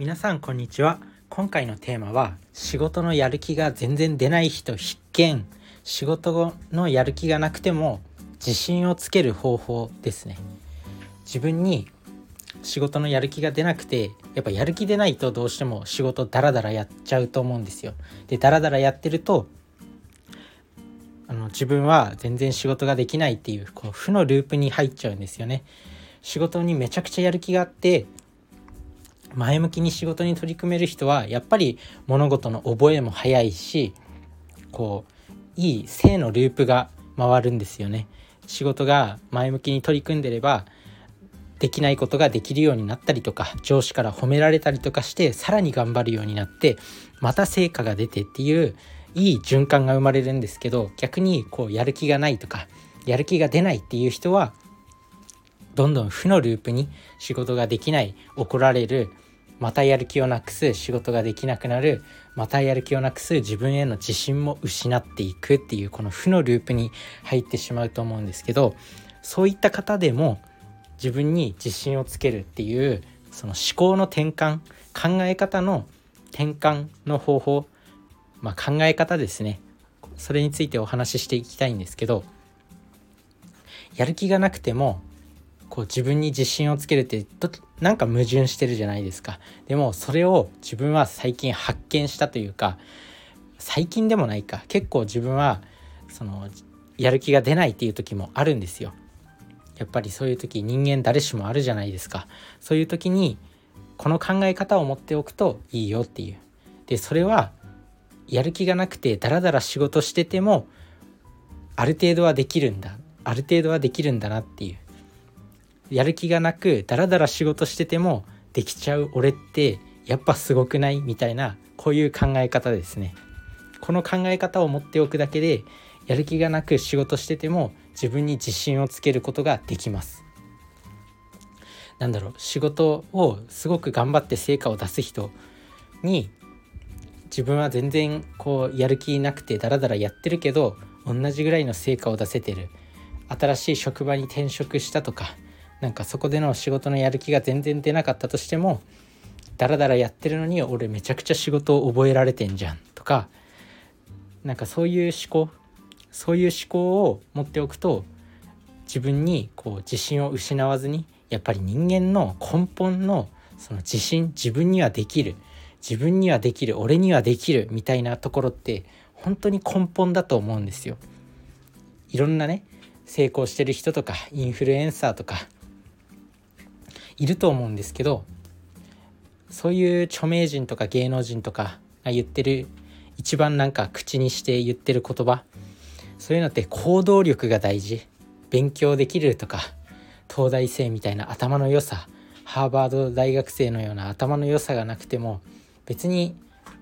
皆さんこんにちは。今回のテーマは仕事のやる気が全然出ない人必見。仕事のやる気がなくても自信をつける方法ですね。自分に仕事のやる気が出なくてやっぱやる気出ないとどうしても仕事ダラダラやっちゃうと思うんですよ。でダラダラやってるとあの自分は全然仕事ができないっていうこう負のループに入っちゃうんですよね。仕事にめちゃくちゃやる気があって前向きに仕事に取り組める人はやっぱり物事の覚えも早いしこういい正のループが回るんですよね。仕事が前向きに取り組んでればできないことができるようになったりとか上司から褒められたりとかしてさらに頑張るようになってまた成果が出てっていういい循環が生まれるんですけど逆にこうやる気がないとかやる気が出ないっていう人はどんどん負のループに仕事ができない怒られるまたやる気をなくす仕事ができなくなるまたやる気をなくす自分への自信も失っていくっていうこの負のループに入ってしまうと思うんですけどそういった方でも自分に自信をつけるっていうその思考の転換考え方の転換の方法、まあ、考え方ですね。それについてお話ししていきたいんですけどやる気がなくてもこう自分に自信をつけるってなんか矛盾してるじゃないですか。でもそれを自分は最近発見したというか最近でもないか。結構自分はそのやる気が出ないっていう時もあるんですよ。やっぱりそういう時人間誰しもあるじゃないですか。そういう時にこの考え方を持っておくといいよっていう。でそれはやる気がなくてダラダラ仕事しててもある程度はできるんだ。ある程度はできるんだなっていう。やる気がなくダラダラ仕事しててもできちゃう俺ってやっぱすごくない？みたいなこういう考え方ですね。この考え方を持っておくだけでやる気がなく仕事してても自分に自信をつけることができます。なんだろう仕事をすごく頑張って成果を出す人に自分は全然こうやる気なくてダラダラやってるけど同じぐらいの成果を出せてる。新しい職場に転職したとかなんかそこでの仕事のやる気が全然出なかったとしてもダラダラやってるのに俺めちゃくちゃ仕事を覚えられてんじゃんとかなんかそういう思考そういう思考を持っておくと自分にこう自信を失わずにやっぱり人間の根本のその自信自分にはできる自分にはできる俺にはできるみたいなところって本当に根本だと思うんですよ。いろんなね成功してる人とかインフルエンサーとかいると思うんですけどそういう著名人とか芸能人とかが言ってる一番なんか口にして言ってる言葉そういうのって行動力が大事。勉強できるとか東大生みたいな頭の良さハーバード大学生のような頭の良さがなくても別に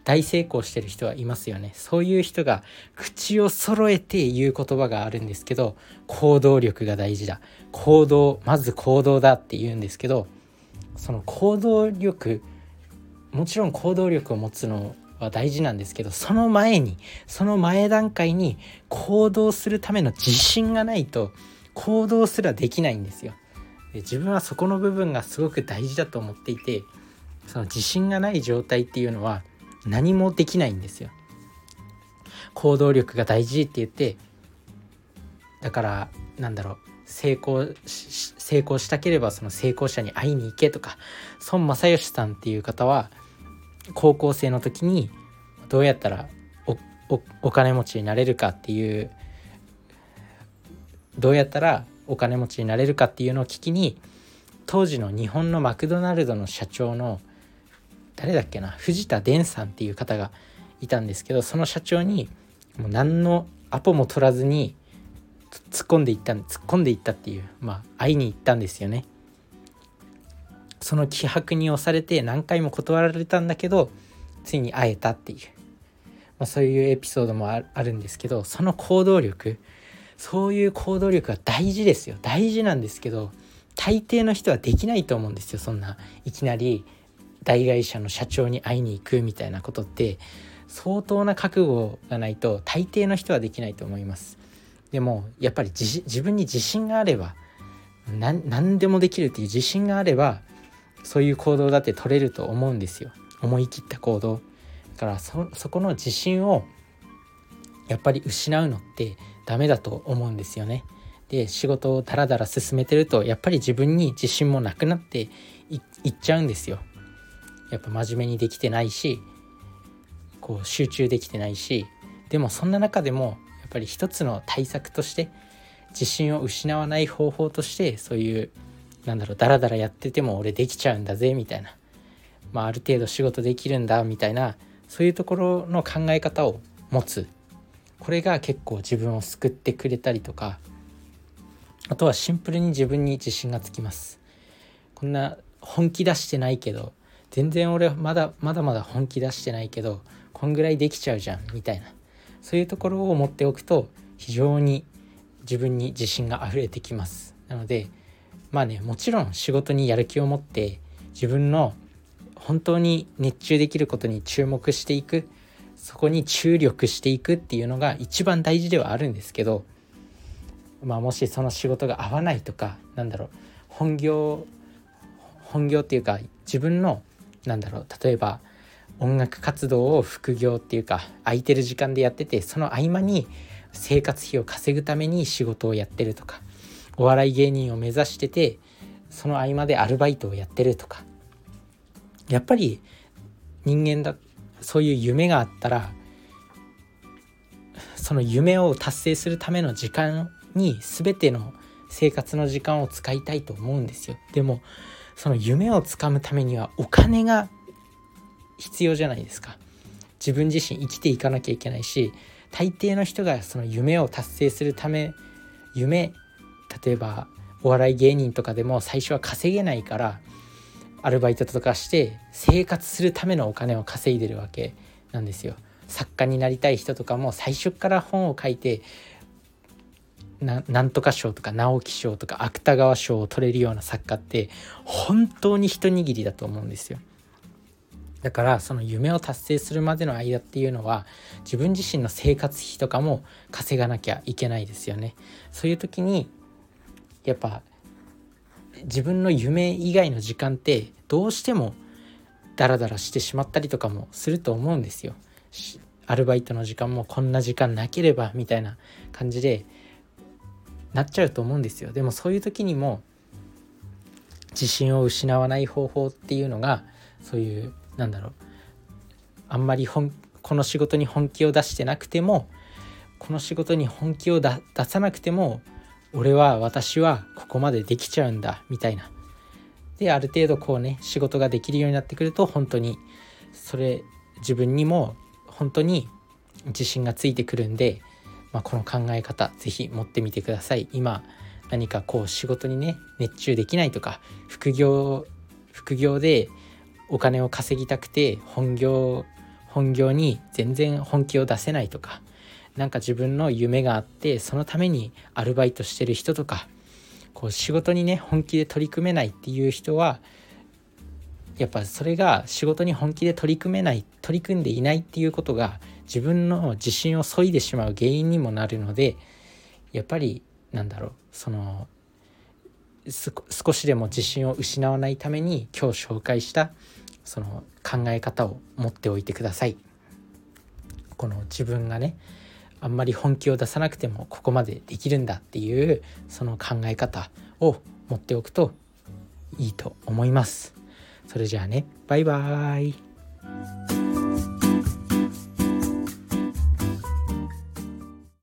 大成功してる人はいますよねそういう人が口を揃えて言う言葉があるんですけど行動力が大事だ行動まず行動だって言うんですけどその行動力もちろん行動力を持つのは大事なんですけどその前にその前段階に行動するための自信がないと行動すらできないんですよ。で自分はそこの部分がすごく大事だと思っていてその自信がない状態っていうのは何もできないんですよ。行動力が大事って言ってだからなんだろう成功成功したければその成功者に会いに行けとか孫正義さんっていう方は高校生の時にどうやったらお金持ちになれるかっていうどうやったらお金持ちになれるかっていうのを聞きに当時の日本のマクドナルドの社長の誰だっけな？藤田伝さんっていう方がいたんですけどその社長にもう何のアポも取らずに突っ込んでいった突っ込んでいったっていうまあ会いに行ったんですよね。その気迫に押されて何回も断られたんだけどついに会えたっていう、まあ、そういうエピソードもあるんですけどその行動力そういう行動力が大事ですよ。大事なんですけど大抵の人はできないと思うんですよそんな。いきなり大会社の社長に会いに行くみたいなことって相当な覚悟がないと大抵の人はできないと思います。でもやっぱり自分に自信があれば何でもできるっていう自信があればそういう行動だって取れると思うんですよ。思い切った行動。だからそそこの自信をやっぱり失うのってダメだと思うんですよね。で仕事をダラダラ進めてるとやっぱり自分に自信もなくなっていっちゃうんですよ。やっぱ真面目にできてないしこう集中できてないしでもそんな中でもやっぱり一つの対策として自信を失わない方法としてそういうなんだろうダラダラやってても俺できちゃうんだぜみたいな、まあ、ある程度仕事できるんだみたいなそういうところの考え方を持つ。これが結構自分を救ってくれたりとかあとはシンプルに自分に自信がつきます。こんな本気出してないけど全然俺まだまだまだ本気出してないけどこんぐらいできちゃうじゃんみたいな。そういうところを持っておくと非常に自分に自信が溢れてきます。なのでまあねもちろん仕事にやる気を持って自分の本当に熱中できることに注目していくそこに注力していくっていうのが一番大事ではあるんですけどまあもしその仕事が合わないとかなんだろう本業本業っていうか自分のなんだろう例えば音楽活動を副業っていうか空いてる時間でやっててその合間に生活費を稼ぐために仕事をやってるとかお笑い芸人を目指しててその合間でアルバイトをやってるとか。やっぱり人間だそういう夢があったらその夢を達成するための時間に全ての生活の時間を使いたいと思うんですよ。でもその夢をつかむためにはお金が必要じゃないですか自分自身生きていかなきゃいけないし大抵の人がその夢を達成するため夢例えばお笑い芸人とかでも最初は稼げないからアルバイトとかして生活するためのお金を稼いでるわけなんですよ。作家になりたい人とかも最初から本を書いてなんとか賞とか直木賞とか芥川賞を取れるような作家って本当に一握りだと思うんですよ。だからその夢を達成するまでの間っていうのは自分自身の生活費とかも稼がなきゃいけないですよね。そういう時にやっぱ自分の夢以外の時間ってどうしてもダラダラしてしまったりとかもすると思うんですよ。アルバイトの時間もこんな時間なければみたいな感じでなっちゃうと思うんですよ。でもそういう時にも自信を失わない方法っていうのがそういうなんだろうあんまり本この仕事に本気を出してなくてもこの仕事に本気を出さなくても俺は私はここまでできちゃうんだみたいなである程度こうね仕事ができるようになってくると本当にそれ自分にも本当に自信がついてくるんで、まあ、この考え方是非持ってみてください。今何かこう仕事にね熱中できないとか副業副業でお金を稼ぎたくて本業本業に全然本気を出せないとかなんか自分の夢があってそのためにアルバイトしてる人とかこう仕事にね本気で取り組めないっていう人はやっぱそれが仕事に本気で取り組めない取り組んでいないっていうことが自分の自信を削いでしまう原因にもなるのでやっぱりなんだろうその少しでも自信を失わないために今日紹介したその考え方を持っておいてください。この自分がねあんまり本気を出さなくてもここまでできるんだっていうその考え方を持っておくといいと思います。それじゃあねバイバーイ。